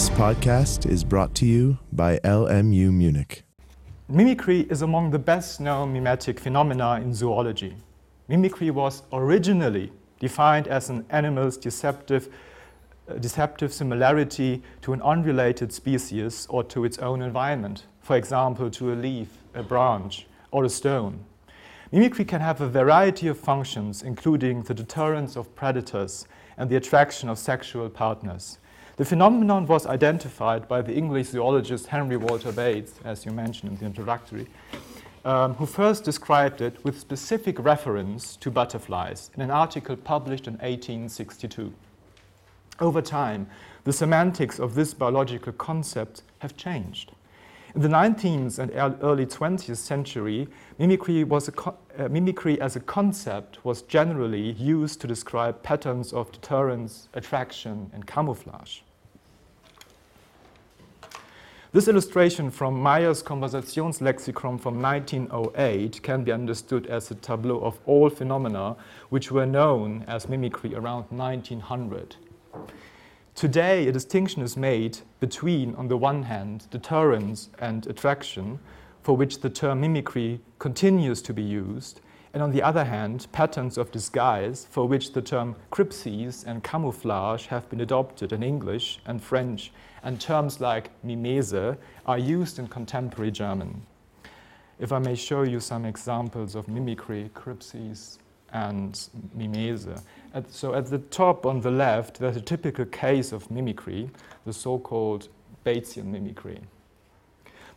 This podcast is brought to you by LMU Munich. Mimicry is among the best known mimetic phenomena in zoology. Mimicry was originally defined as an animal's deceptive, uh, deceptive similarity to an unrelated species or to its own environment, for example, to a leaf, a branch, or a stone. Mimicry can have a variety of functions, including the deterrence of predators and the attraction of sexual partners. The phenomenon was identified by the English zoologist Henry Walter Bates, as you mentioned in the introductory, um, who first described it with specific reference to butterflies in an article published in 1862. Over time, the semantics of this biological concept have changed. In the 19th and early 20th century, mimicry, co- uh, mimicry as a concept was generally used to describe patterns of deterrence, attraction, and camouflage. This illustration from Meyer's Konversationslexikon from 1908 can be understood as a tableau of all phenomena which were known as mimicry around 1900. Today, a distinction is made between, on the one hand, deterrence and attraction, for which the term mimicry continues to be used, and on the other hand, patterns of disguise, for which the term crypsis and camouflage have been adopted in English and French and terms like mimese are used in contemporary German. If I may show you some examples of mimicry, crypsis, and mimese. At, so at the top on the left, there's a typical case of mimicry, the so-called Batesian mimicry.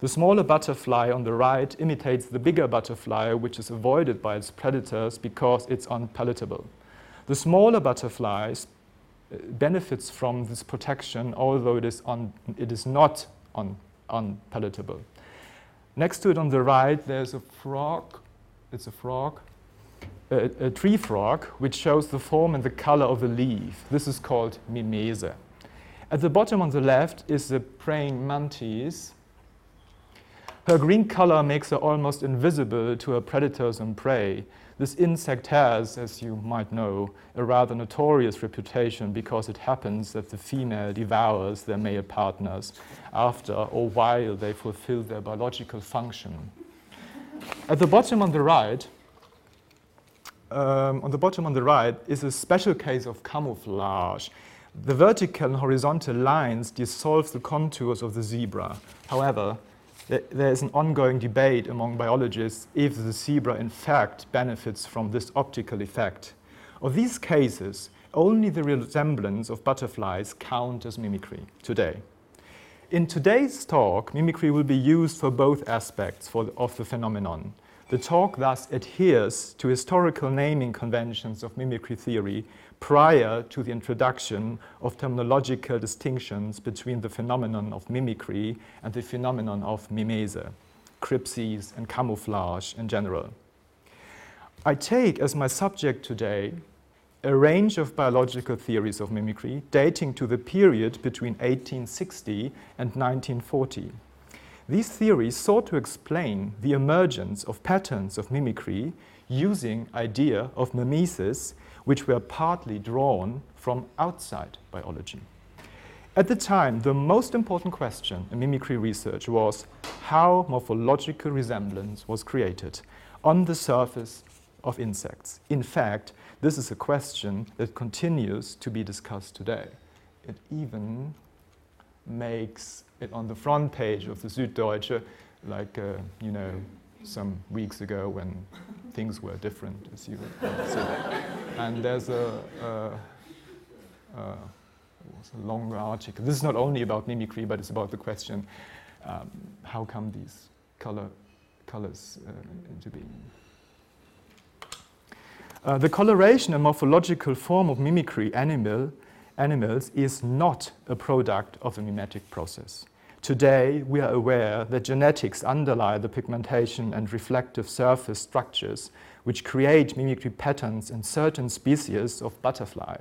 The smaller butterfly on the right imitates the bigger butterfly, which is avoided by its predators because it's unpalatable. The smaller butterfly uh, benefits from this protection, although it is, on, it is not un, unpalatable. Next to it on the right, there's a frog. It's a frog, a, a, tree frog, which shows the form and the color of a leaf. This is called mimese. At the bottom on the left is the praying mantis. Her green color makes her almost invisible to her predators and prey. This insect has, as you might know, a rather notorious reputation because it happens that the female devours their male partners after or while they fulfill their biological function. At the bottom on the right, um, on the bottom on the right is a special case of camouflage. The vertical and horizontal lines dissolve the contours of the zebra. However, there is an ongoing debate among biologists if the zebra in fact benefits from this optical effect. Of these cases, only the resemblance of butterflies count as mimicry today. In today's talk, mimicry will be used for both aspects for the, of the phenomenon. The talk thus adheres to historical naming conventions of mimicry theory prior to the introduction of terminological distinctions between the phenomenon of mimicry and the phenomenon of mimese, crypsis, and camouflage in general. I take as my subject today a range of biological theories of mimicry dating to the period between 1860 and 1940. These theories sought to explain the emergence of patterns of mimicry using idea of mimesis which were partly drawn from outside biology. At the time, the most important question in mimicry research was how morphological resemblance was created on the surface of insects. In fact, this is a question that continues to be discussed today. It even makes it on the front page of the Süddeutsche, like, uh, you know, some weeks ago when things were different, as you said. and there's a, a, a, a long article. This is not only about mimicry, but it's about the question um, how come these color, colors uh, into being? Uh, the coloration and morphological form of mimicry animal, animals is not a product of the mimetic process. Today, we are aware that genetics underlie the pigmentation and reflective surface structures which create mimicry patterns in certain species of butterfly.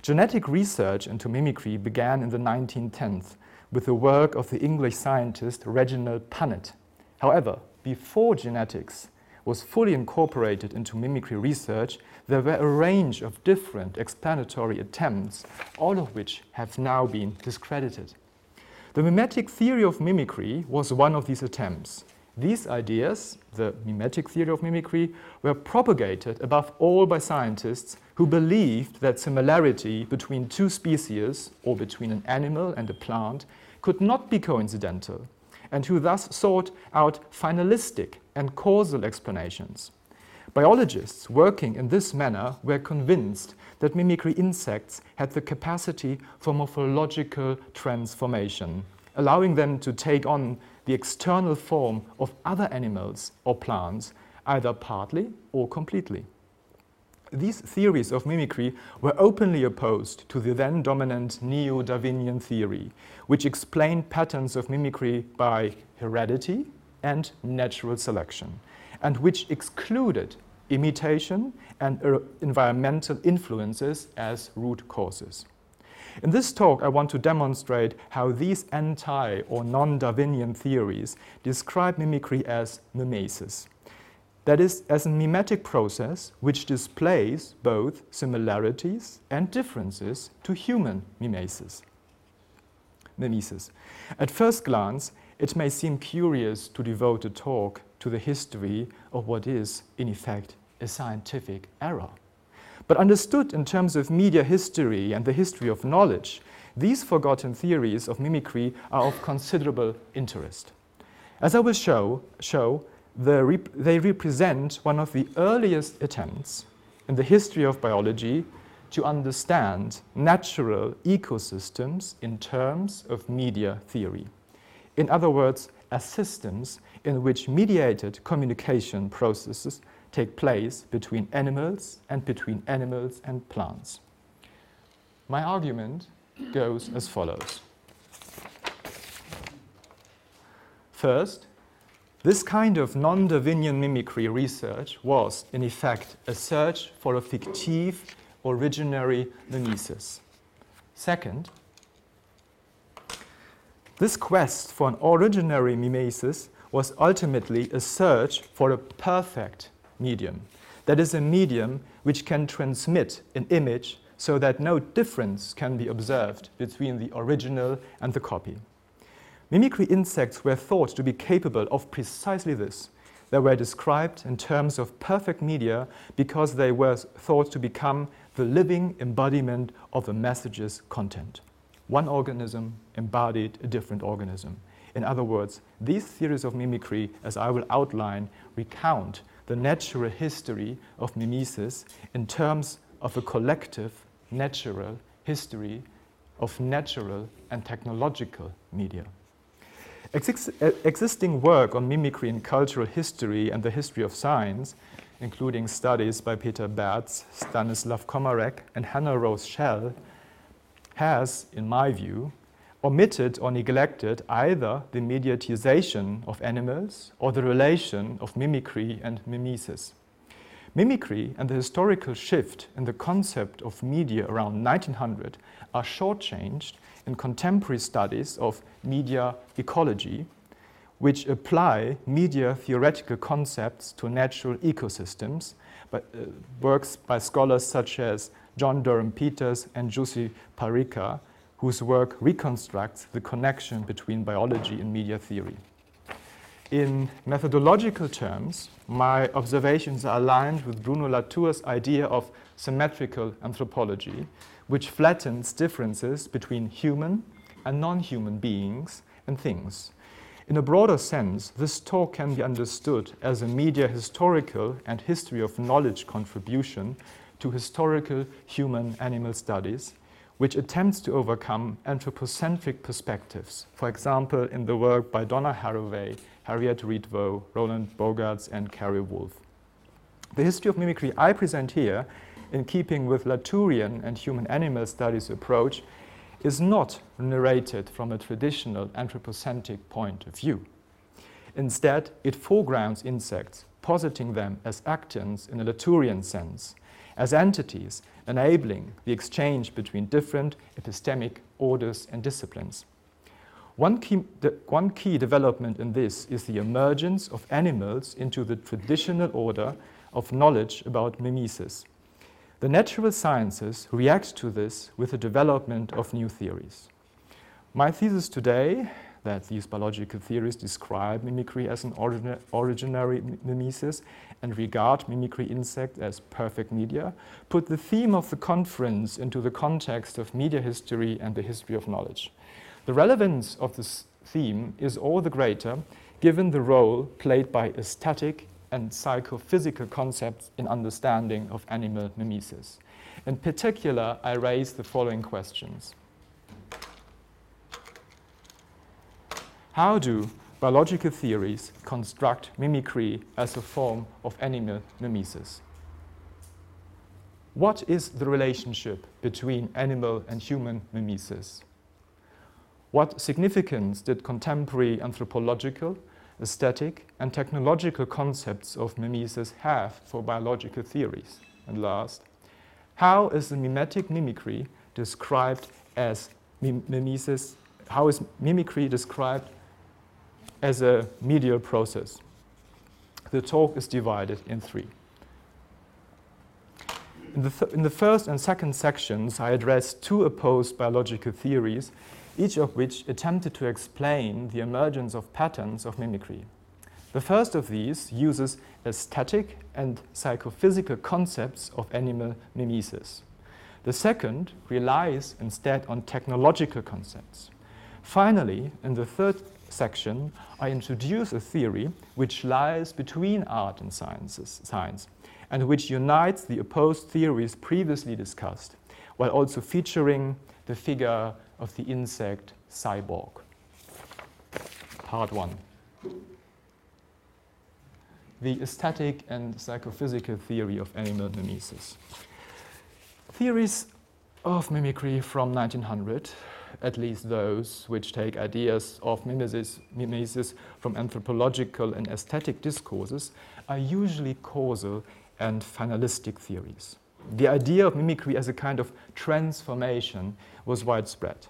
Genetic research into mimicry began in the 1910s with the work of the English scientist Reginald Punnett. However, before genetics was fully incorporated into mimicry research, there were a range of different explanatory attempts, all of which have now been discredited. The mimetic theory of mimicry was one of these attempts. These ideas, the mimetic theory of mimicry, were propagated above all by scientists who believed that similarity between two species, or between an animal and a plant, could not be coincidental, and who thus sought out finalistic and causal explanations. Biologists working in this manner were convinced that mimicry insects had the capacity for morphological transformation, allowing them to take on the external form of other animals or plants, either partly or completely. These theories of mimicry were openly opposed to the then dominant neo Darwinian theory, which explained patterns of mimicry by heredity and natural selection, and which excluded imitation, and er, environmental influences as root causes. In this talk, I want to demonstrate how these anti or non Darwinian theories describe mimicry as mimesis. That is, as a mimetic process which displays both similarities and differences to human mimesis. mimesis. At first glance, it may seem curious to devote a talk to the history of what is, in effect, a scientific error. But understood in terms of media history and the history of knowledge, these forgotten theories of mimicry are of considerable interest. As I will show, show the rep they represent one of the earliest attempts in the history of biology to understand natural ecosystems in terms of media theory. In other words, as systems in which mediated communication processes take place between animals and between animals and plants. My argument goes as follows. First, this kind of non Darwinian mimicry research was, in effect, a search for a fictive originary mimesis. Second, this quest for an originary mimesis was ultimately a search for a perfect medium. That is a medium which can transmit an image so that no difference can be observed between the original and the copy. Mimicry insects were thought to be capable of precisely this. They were described in terms of perfect media because they were thought to become the living embodiment of a message's content. One organism embodied a different organism. In other words, these theories of mimicry, as I will outline, recount the natural history of mimesis in terms of a collective natural history of natural and technological media. Exis existing work on mimicry in cultural history and the history of science, including studies by Peter Berz, Stanislav Komarek, and Hanna Rose Shell, has, in my view, omitted or neglected either the mediatization of animals or the relation of mimicry and mimesis. Mimicry and the historical shift in the concept of media around 1900 are shortchanged in contemporary studies of media ecology, which apply media theoretical concepts to natural ecosystems, but, uh, works by scholars such as John Durham Peters and Jussi Parikka, whose work reconstructs the connection between biology and media theory. In methodological terms, my observations are aligned with Bruno Latour's idea of symmetrical anthropology, which flattens differences between human and non human beings and things. In a broader sense, this talk can be understood as a media historical and history of knowledge contribution to historical human animal studies which attempts to overcome anthropocentric perspectives, for example, in the work by Donna Haraway, Harriet Ritvo, Roland Borgards, and Cary Wolfe. The history of mimicry I present here, in keeping with Latourian and human animal studies approach, is not narrated from a traditional anthropocentric point of view. Instead, it foregrounds insects, positing them as actants in a Latourian sense, as entities enabling the exchange between different epistemic orders and disciplines. One key, one key development in this is the emergence of animals into the traditional order of knowledge about mimesis. The natural sciences react to this with the development of new theories. My thesis today that these biological theories describe mimicry as an origina originary mimesis and regard mimicry insects as perfect media, put the theme of the conference into the context of media history and the history of knowledge. The relevance of this theme is all the greater given the role played by aesthetic and psychophysical concepts in understanding of animal mimesis. In particular, I raise the following questions. How do biological theories construct mimicry as a form of animal mimesis? What is the relationship between animal and human mimesis? What significance did contemporary anthropological, aesthetic, and technological concepts of mimesis have for biological theories? And last, how is the mimetic mimicry described as mimesis? How is mimicry described as a medial process. The talk is divided in three. In the, th in the first and second sections, I addressed two opposed biological theories, each of which attempted to explain the emergence of patterns of mimicry. The first of these uses aesthetic and psychophysical concepts of animal mimesis. The second relies instead on technological concepts. Finally, in the third section, I introduce a theory which lies between art and sciences, science and which unites the opposed theories previously discussed, while also featuring the figure of the insect cyborg. Part 1. The aesthetic and psychophysical theory of animal mimesis. Theories of mimicry from 1900 at least those which take ideas of mimesis, mimesis from anthropological and aesthetic discourses, are usually causal and finalistic theories. The idea of mimicry as a kind of transformation was widespread.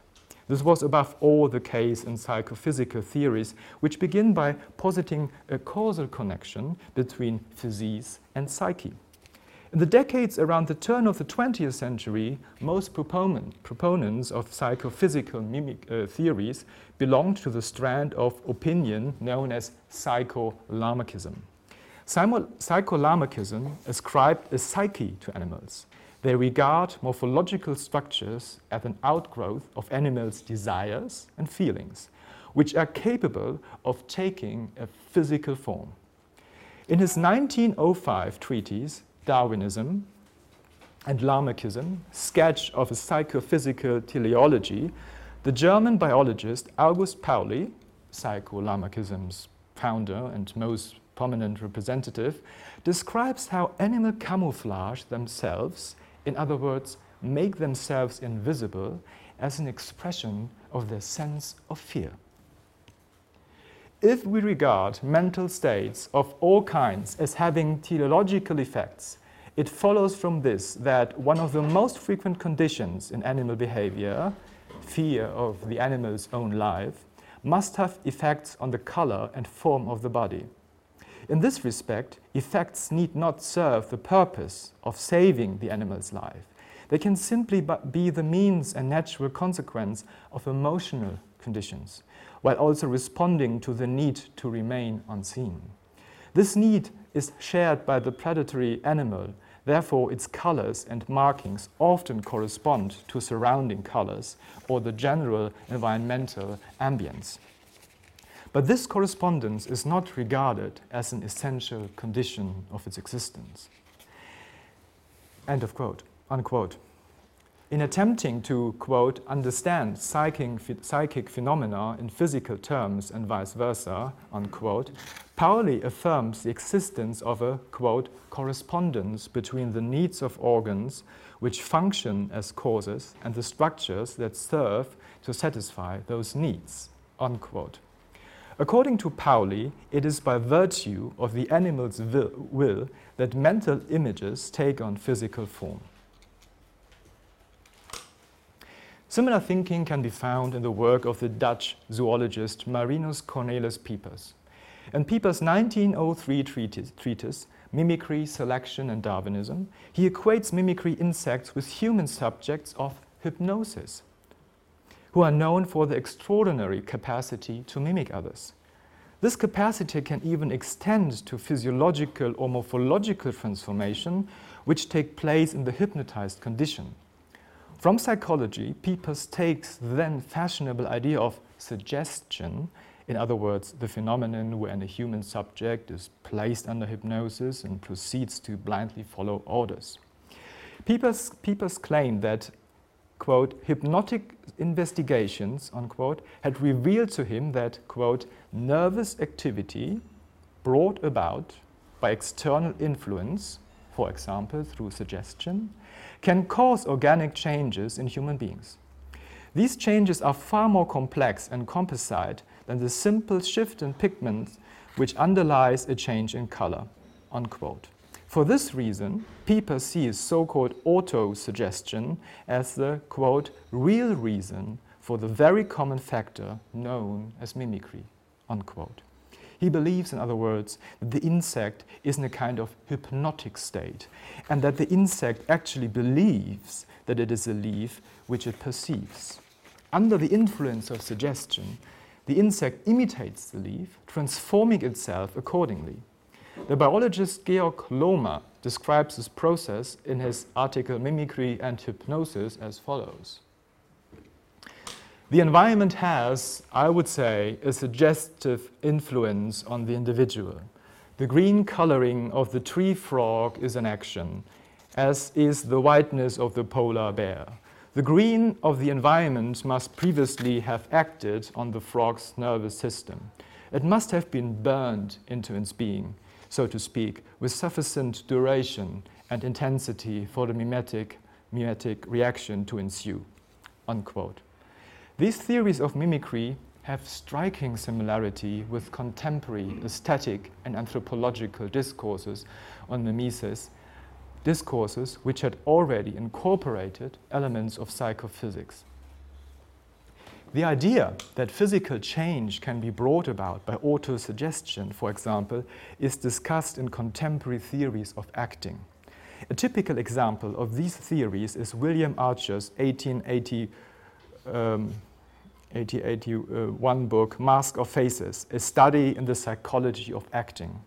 This was above all the case in psychophysical theories, which begin by positing a causal connection between physis and psyche. In the decades around the turn of the 20th century, most proponent, proponents of psychophysical mimic, uh, theories belonged to the strand of opinion known as psycho-Lamarckism. Psycho-Lamarckism ascribed a psyche to animals. They regard morphological structures as an outgrowth of animals' desires and feelings, which are capable of taking a physical form. In his 1905 treatise, Darwinism and Lamarckism, sketch of a psychophysical teleology, the German biologist August Pauly, psycho-Lamarckism's founder and most prominent representative, describes how animal camouflage themselves, in other words, make themselves invisible as an expression of their sense of fear. If we regard mental states of all kinds as having teleological effects, it follows from this that one of the most frequent conditions in animal behavior, fear of the animal's own life, must have effects on the color and form of the body. In this respect, effects need not serve the purpose of saving the animal's life. They can simply be the means and natural consequence of emotional conditions while also responding to the need to remain unseen. This need is shared by the predatory animal, therefore, its colors and markings often correspond to surrounding colors or the general environmental ambience. But this correspondence is not regarded as an essential condition of its existence. End of quote, unquote in attempting to, quote, understand psychic, psychic phenomena in physical terms and vice versa, unquote, Pauly affirms the existence of a, quote, correspondence between the needs of organs which function as causes and the structures that serve to satisfy those needs, unquote. According to Pauly, it is by virtue of the animal's will, will that mental images take on physical form. Similar thinking can be found in the work of the Dutch zoologist Marinus Cornelis Piepers. In Piepers' 1903 treatise, treatise, Mimicry, Selection, and Darwinism, he equates mimicry insects with human subjects of hypnosis, who are known for the extraordinary capacity to mimic others. This capacity can even extend to physiological or morphological transformation, which take place in the hypnotized condition. From psychology, Piepers takes the then fashionable idea of suggestion, in other words, the phenomenon when a human subject is placed under hypnosis and proceeds to blindly follow orders. Piepers, Piepers claimed that, quote, hypnotic investigations, unquote, had revealed to him that, quote, nervous activity brought about by external influence, for example, through suggestion, can cause organic changes in human beings. These changes are far more complex and composite than the simple shift in pigments which underlies a change in color. Unquote. For this reason, Piepers sees so-called auto-suggestion as the, quote, real reason for the very common factor known as mimicry, unquote. He believes, in other words, that the insect is in a kind of hypnotic state, and that the insect actually believes that it is a leaf which it perceives. Under the influence of suggestion, the insect imitates the leaf, transforming itself accordingly. The biologist Georg Lohmer describes this process in his article Mimicry and Hypnosis as follows. The environment has, I would say, a suggestive influence on the individual. The green coloring of the tree frog is an action, as is the whiteness of the polar bear. The green of the environment must previously have acted on the frog's nervous system. It must have been burned into its being so to speak, with sufficient duration and intensity for the mimetic, mimetic reaction to ensue. Unquote. These theories of mimicry have striking similarity with contemporary aesthetic and anthropological discourses on mimesis, discourses which had already incorporated elements of psychophysics. The idea that physical change can be brought about by autosuggestion, for example, is discussed in contemporary theories of acting. A typical example of these theories is William Archer's 1880, um, 1881 uh, book, Mask of Faces, a study in the psychology of acting.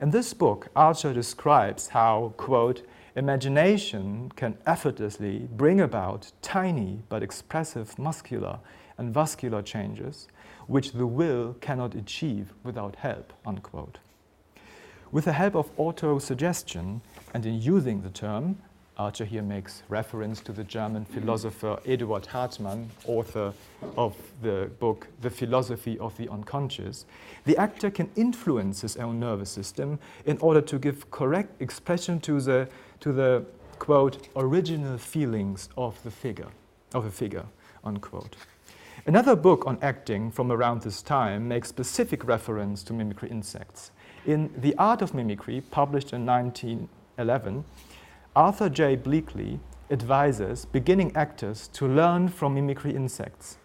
In this book, Archer describes how, quote, imagination can effortlessly bring about tiny but expressive muscular and vascular changes, which the will cannot achieve without help. Unquote. With the help of auto-suggestion, and in using the term, Archer here makes reference to the German philosopher Eduard Hartmann, author of the book The Philosophy of the Unconscious, the actor can influence his own nervous system in order to give correct expression to the, to the quote, original feelings of the figure, of a figure, unquote. Another book on acting from around this time makes specific reference to mimicry insects. In The Art of Mimicry, published in 1911, Arthur J. Bleakley advises beginning actors to learn from mimicry insects.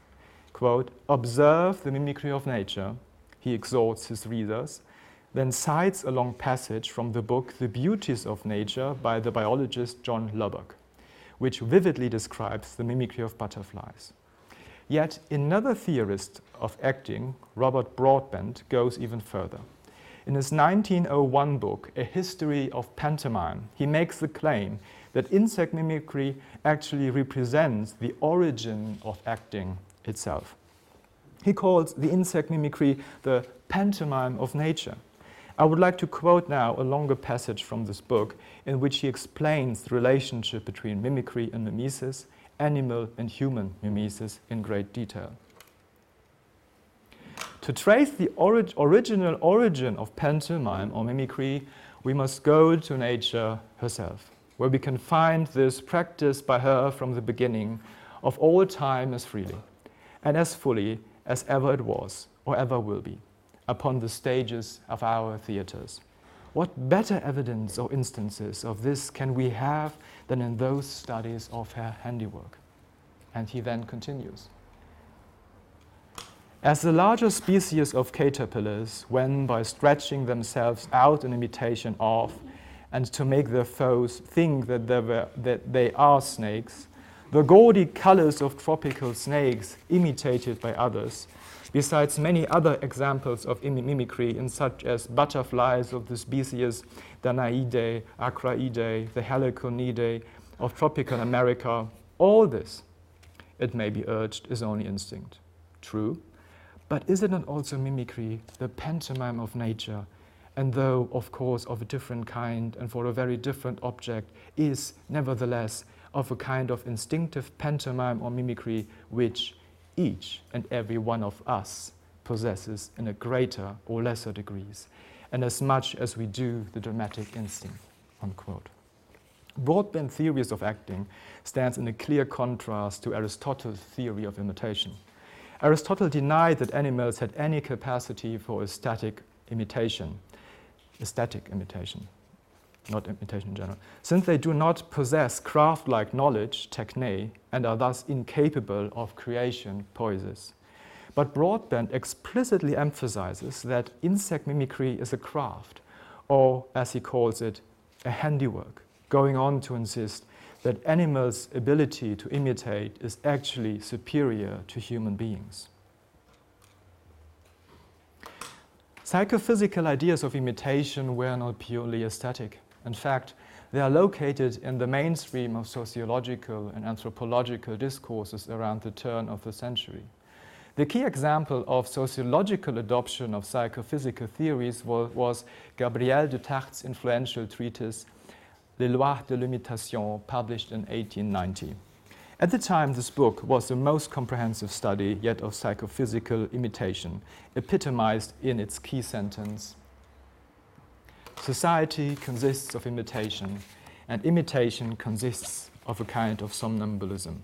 Quote, observe the mimicry of nature, he exhorts his readers, then cites a long passage from the book The Beauties of Nature by the biologist John Lubbock, which vividly describes the mimicry of butterflies. Yet another theorist of acting, Robert Broadbent, goes even further. In his 1901 book, A History of Pantomime, he makes the claim that insect mimicry actually represents the origin of acting itself. He calls the insect mimicry the pantomime of nature. I would like to quote now a longer passage from this book in which he explains the relationship between mimicry and mimesis animal and human mimesis in great detail. To trace the orig original origin of pantomime or mimicry, we must go to nature herself, where we can find this practice by her from the beginning of all time as freely and as fully as ever it was or ever will be upon the stages of our theaters. What better evidence or instances of this can we have than in those studies of her handiwork? And he then continues. As the larger species of caterpillars, when by stretching themselves out in imitation of, and to make their foes think that they, were, that they are snakes, The gaudy colors of tropical snakes imitated by others, besides many other examples of mimicry in such as butterflies of the species Danaidae, Acraidae, the Heliconidae of tropical America, all this, it may be urged, is only instinct. True, but is it not also mimicry, the pantomime of nature, and though, of course, of a different kind and for a very different object, is nevertheless of a kind of instinctive pantomime or mimicry which each and every one of us possesses in a greater or lesser degrees, and as much as we do the dramatic instinct. Unquote. Broadbent theories of acting stands in a clear contrast to Aristotle's theory of imitation. Aristotle denied that animals had any capacity for static imitation, aesthetic imitation, not imitation in general, since they do not possess craft-like knowledge, techne, and are thus incapable of creation, poiesis. But Broadbent explicitly emphasizes that insect mimicry is a craft, or as he calls it, a handiwork, going on to insist that animals' ability to imitate is actually superior to human beings. Psychophysical ideas of imitation were not purely aesthetic. In fact, they are located in the mainstream of sociological and anthropological discourses around the turn of the century. The key example of sociological adoption of psychophysical theories was, was Gabriel de Tarde's influential treatise Les Lois de l'Imitation, published in 1890. At the time, this book was the most comprehensive study yet of psychophysical imitation, epitomized in its key sentence Society consists of imitation, and imitation consists of a kind of somnambulism.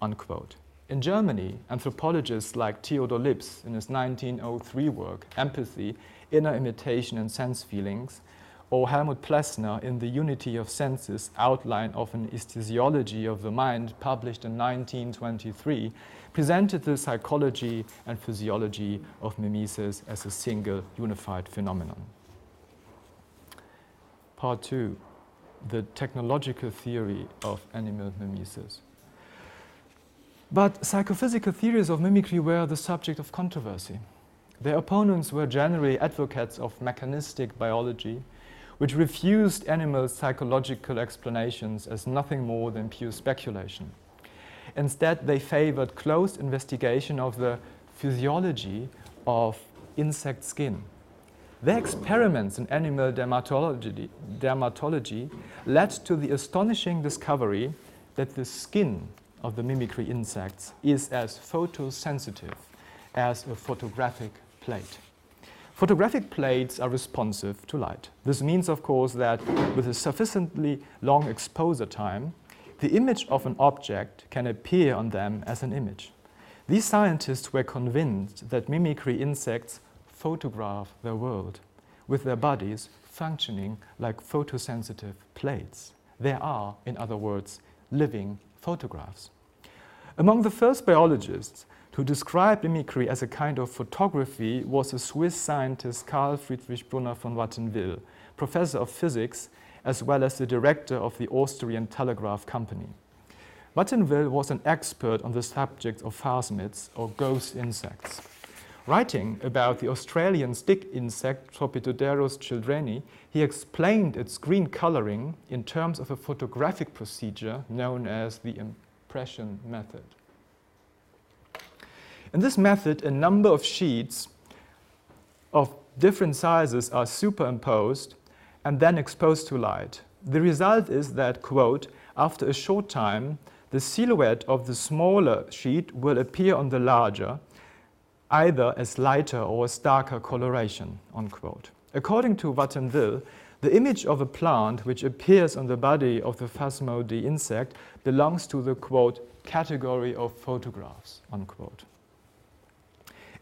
Unquote. In Germany, anthropologists like Theodor Lipps, in his 1903 work, Empathy, Inner Imitation and Sense Feelings, or Helmut Plessner in The Unity of Senses, Outline of an Aesthesiology of the Mind, published in 1923, presented the psychology and physiology of mimesis as a single unified phenomenon. Part two, the technological theory of animal mimesis. But psychophysical theories of mimicry were the subject of controversy. Their opponents were generally advocates of mechanistic biology, which refused animal psychological explanations as nothing more than pure speculation. Instead, they favored close investigation of the physiology of insect skin. Their experiments in animal dermatology, dermatology led to the astonishing discovery that the skin of the mimicry insects is as photosensitive as a photographic plate. Photographic plates are responsive to light. This means, of course, that with a sufficiently long exposure time, the image of an object can appear on them as an image. These scientists were convinced that mimicry insects photograph their world, with their bodies functioning like photosensitive plates. They are, in other words, living photographs. Among the first biologists who described mimicry as a kind of photography was the Swiss scientist Carl Friedrich Brunner von Wattenwyl, professor of physics as well as the director of the Austrian Telegraph Company. Wattenwyl was an expert on the subject of phasmids or ghost insects. Writing about the Australian stick insect Tropidoderus childreni, he explained its green coloring in terms of a photographic procedure known as the impression method. In this method, a number of sheets of different sizes are superimposed and then exposed to light. The result is that, quote, after a short time, the silhouette of the smaller sheet will appear on the larger, either as lighter or as darker coloration, unquote. According to Wattenwyl, the image of a plant which appears on the body of the Phasmodidae insect belongs to the, quote, category of photographs, unquote.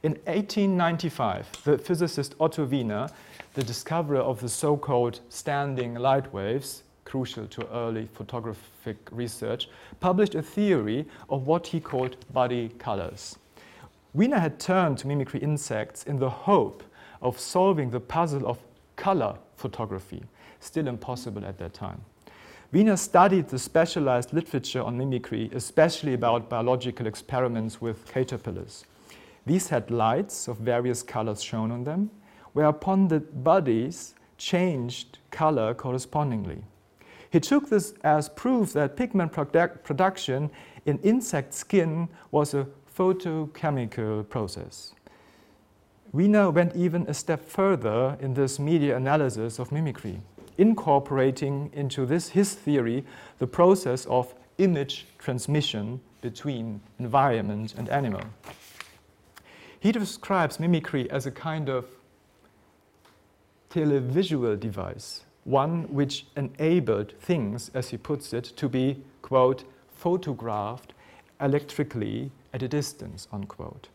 In 1895, the physicist Otto Wiener, the discoverer of the so called standing light waves, crucial to early photographic research, published a theory of what he called body colors. Wiener had turned to mimicry insects in the hope of solving the puzzle of color photography, still impossible at that time. Wiener studied the specialized literature on mimicry, especially about biological experiments with caterpillars. These had lights of various colors shown on them, whereupon the bodies changed color correspondingly. He took this as proof that pigment produ- production in insect skin was a photochemical process. Wiener went even a step further in this media analysis of mimicry, incorporating into this his theory the process of image transmission between environment and animal. He describes mimicry as a kind of televisual device, one which enabled things, as he puts it, to be, quote, photographed electrically at a distance, unquote.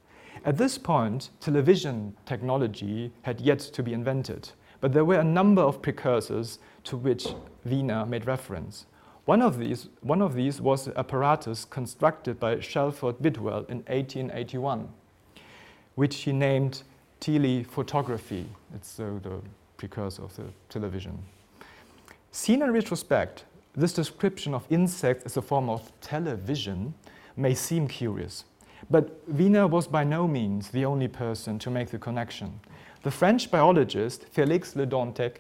At this point, television technology had yet to be invented, but there were a number of precursors to which Wiener made reference. One of these, one of these was the apparatus constructed by Shelford Bidwell in 1881, which he named telephotography. It's uh, the precursor of the television. Seen in retrospect, this description of insects as a form of television may seem curious. But Wiener was by no means the only person to make the connection. The French biologist Félix Le Dantec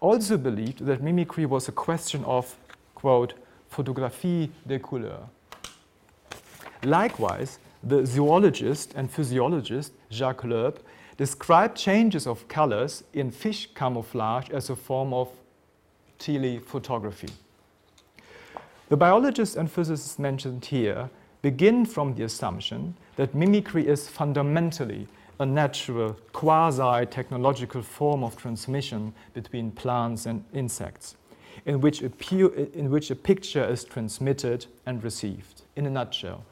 also believed that mimicry was a question of, quote, photographie des couleurs. Likewise, the zoologist and physiologist Jacques Loeb described changes of colors in fish camouflage as a form of telephotography. The biologists and physicists mentioned here begin from the assumption that mimicry is fundamentally a natural, quasi technological form of transmission between plants and insects, in which, a in which a picture is transmitted and received. In a nutshell,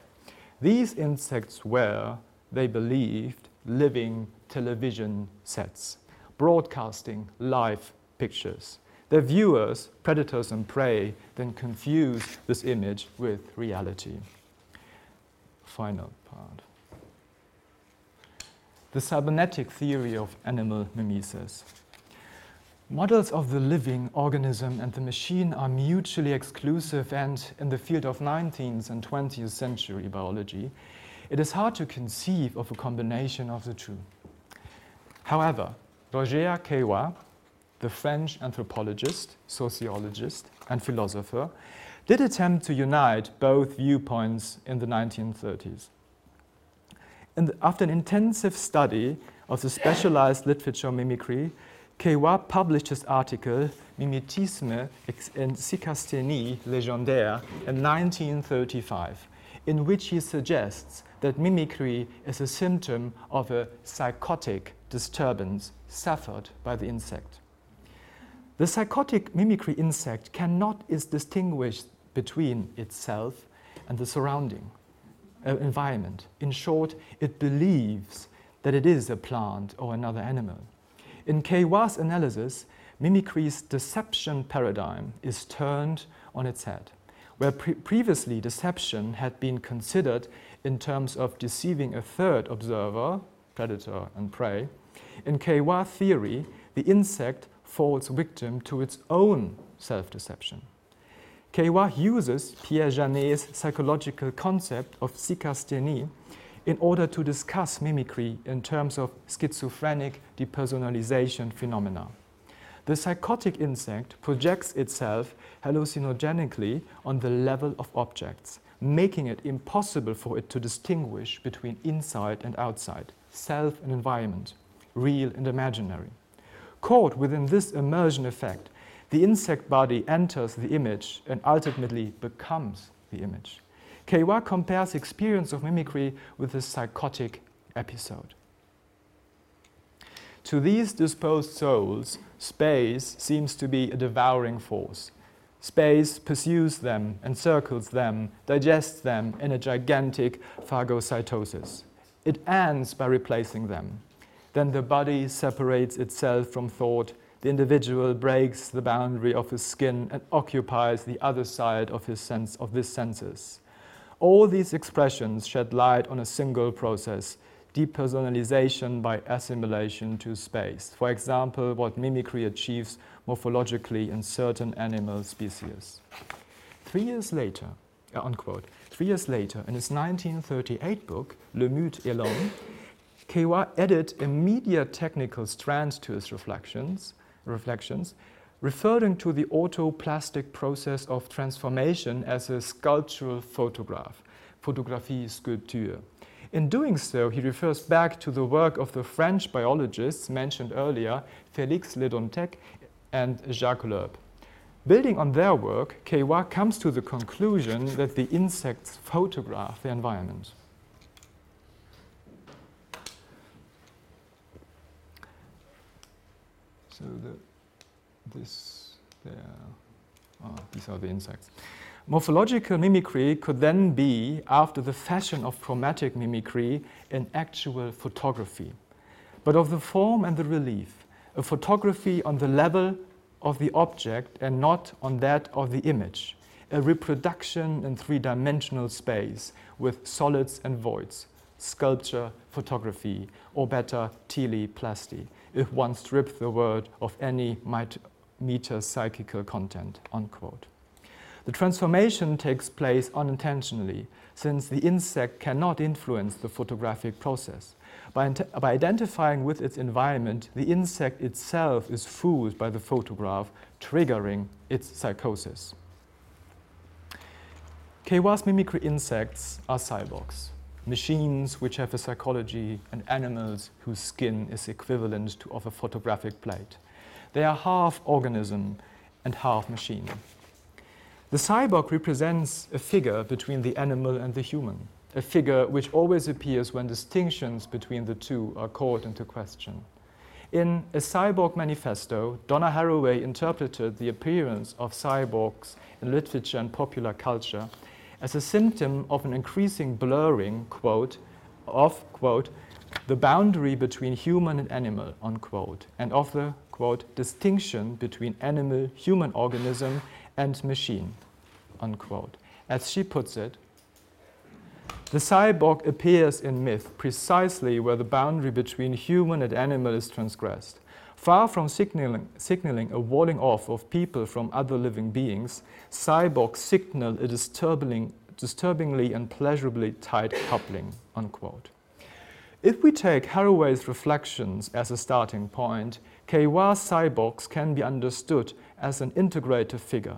these insects were, they believed, living television sets, broadcasting live pictures. Their viewers, predators and prey, then confuse this image with reality final part. The cybernetic theory of animal mimesis. Models of the living organism and the machine are mutually exclusive, and in the field of 19th and 20th century biology, it is hard to conceive of a combination of the two. However, Roger Caillois, the French anthropologist, sociologist, and philosopher, did attempt to unite both viewpoints in the 1930s. The, after an intensive study of the specialized literature mimicry, Caillois published his article Mimétisme en psychasthénie légendaire in 1935, in which he suggests that mimicry is a symptom of a psychotic disturbance suffered by the insect. The psychotic mimicry insect cannot is distinguished between itself and the surrounding uh, environment. In short, it believes that it is a plant or another animal. In Caillois' analysis, mimicry's deception paradigm is turned on its head. Where pre- previously deception had been considered in terms of deceiving a third observer, predator and prey, in Caillois theory, the insect falls victim to its own self deception. Caillois uses Pierre Janet's psychological concept of psychasthenie in order to discuss mimicry in terms of schizophrenic depersonalization phenomena. The psychotic insect projects itself hallucinogenically on the level of objects, making it impossible for it to distinguish between inside and outside, self and environment, real and imaginary. Caught within this immersion effect, the insect body enters the image and ultimately becomes the image. Caillois compares experience of mimicry with a psychotic episode. To these disposed souls, space seems to be a devouring force. Space pursues them, encircles them, digests them in a gigantic phagocytosis. It ends by replacing them. Then the body separates itself from thought the individual breaks the boundary of his skin and occupies the other side of his sense of this senses. All these expressions shed light on a single process, depersonalization by assimilation to space. For example, what mimicry achieves morphologically in certain animal species. Three years later, uh, unquote, three years later, in his 1938 book, Le Mythe et l'Homme, Caillois added a media technical strand to his reflections, reflections, referring to the autoplastic process of transformation as a sculptural photograph, photographie sculpture. In doing so, he refers back to the work of the French biologists mentioned earlier, Félix Le Dantec and Jacques Loeb. Building on their work, Caillois comes to the conclusion that the insects photograph the environment. So the, this, oh, these are the insects. Morphological mimicry could then be, after the fashion of chromatic mimicry, an actual photography, but of the form and the relief, a photography on the level of the object and not on that of the image, a reproduction in three dimensional space with solids and voids, sculpture, photography, or better, teleplasty, if one strips the word of any metapsychical content. Unquote. The transformation takes place unintentionally, since the insect cannot influence the photographic process. By, by, identifying with its environment, the insect itself is fooled by the photograph, triggering its psychosis. Caillois mimicry insects are cyborgs, machines which have a psychology, and animals whose skin is equivalent to of a photographic plate. They are half organism and half machine. The cyborg represents a figure between the animal and the human, a figure which always appears when distinctions between the two are called into question. In A Cyborg Manifesto, Donna Haraway interpreted the appearance of cyborgs in literature and popular culture as a symptom of an increasing blurring, quote, of, quote, the boundary between human and animal, unquote, and of the, quote, distinction between animal, human organism, and machine, unquote. As she puts it, the cyborg appears in myth precisely where the boundary between human and animal is transgressed. Far from signaling, signaling a walling off of people from other living beings, cyborgs signal a disturbing, disturbingly and pleasurably tight coupling. Unquote. If we take Haraway's reflections as a starting point, Caillois cyborgs can be understood as an integrative figure.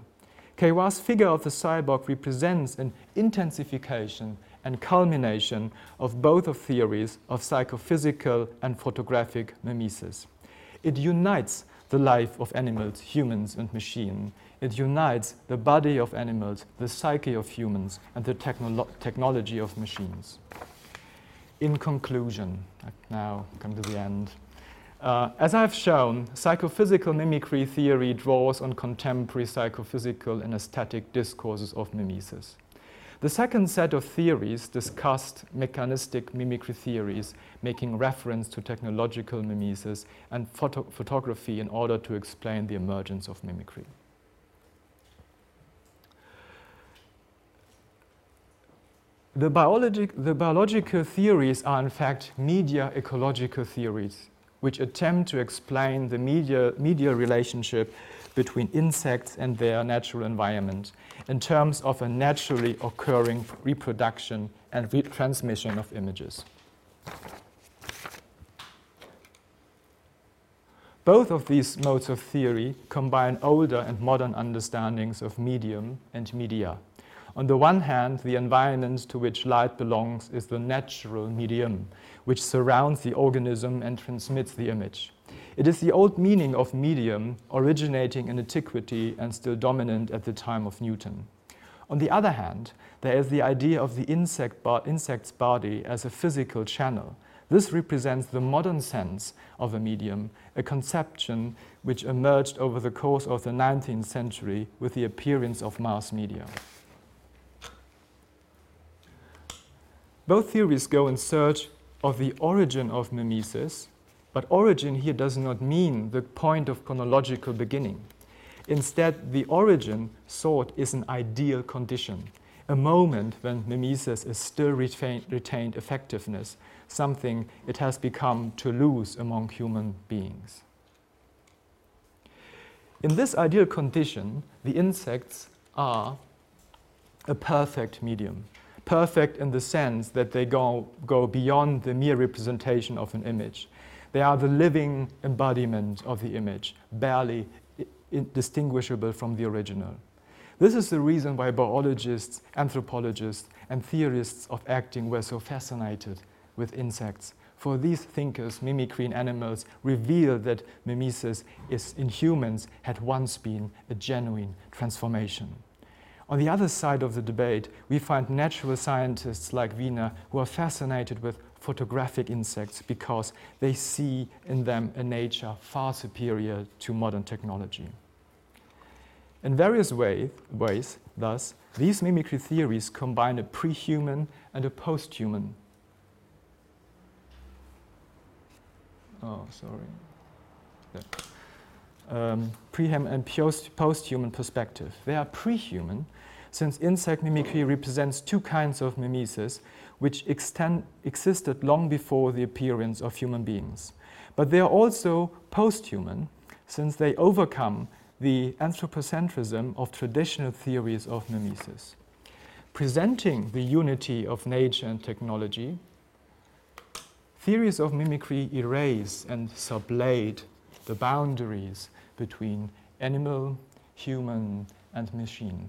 Caillois' figure of the cyborg represents an intensification and culmination of both of theories of psychophysical and photographic mimesis. It unites the life of animals, humans, and machine. It unites the body of animals, the psyche of humans, and the technolo technology of machines. In conclusion, now come to the end. Uh, as I've shown, psychophysical mimicry theory draws on contemporary psychophysical and aesthetic discourses of mimesis. The second set of theories discussed mechanistic mimicry theories, making reference to technological mimesis and photo photography in order to explain the emergence of mimicry. The, the biological theories are in fact media ecological theories which attempt to explain the media, media relationship between insects and their natural environment in terms of a naturally occurring reproduction and retransmission of images. Both of these modes of theory combine older and modern understandings of medium and media. On the one hand, the environment to which light belongs is the natural medium, which surrounds the organism and transmits the image. It is the old meaning of medium, originating in antiquity and still dominant at the time of Newton. On the other hand, there is the idea of the insect bo insect's body as a physical channel. This represents the modern sense of a medium, a conception which emerged over the course of the 19th century with the appearance of mass media. Both theories go in search of the origin of mimesis, but origin here does not mean the point of chronological beginning. Instead, the origin sought is an ideal condition, a moment when mimesis is still retain, retained effectiveness, something it has become to lose among human beings. In this ideal condition, the insects are a perfect medium. Perfect in the sense that they go, go beyond the mere representation of an image. They are the living embodiment of the image, barely distinguishable from the original. This is the reason why biologists, anthropologists, and theorists of acting were so fascinated with insects. For these thinkers, mimicry in animals reveal that mimesis is, in humans had once been a genuine transformation. On the other side of the debate, we find natural scientists like Wiener who are fascinated with photographic insects because they see in them a nature far superior to modern technology. In various way, ways, thus, these mimicry theories combine a pre-human and a post-human. Oh, sorry. Yeah. Um, pre-human and post-human perspective. They are pre-human since insect mimicry represents two kinds of mimesis which extend, existed long before the appearance of human beings. But they are also post-human since they overcome the anthropocentrism of traditional theories of mimesis. Presenting the unity of nature and technology, theories of mimicry erase and sublate the boundaries between animal, human, and machine.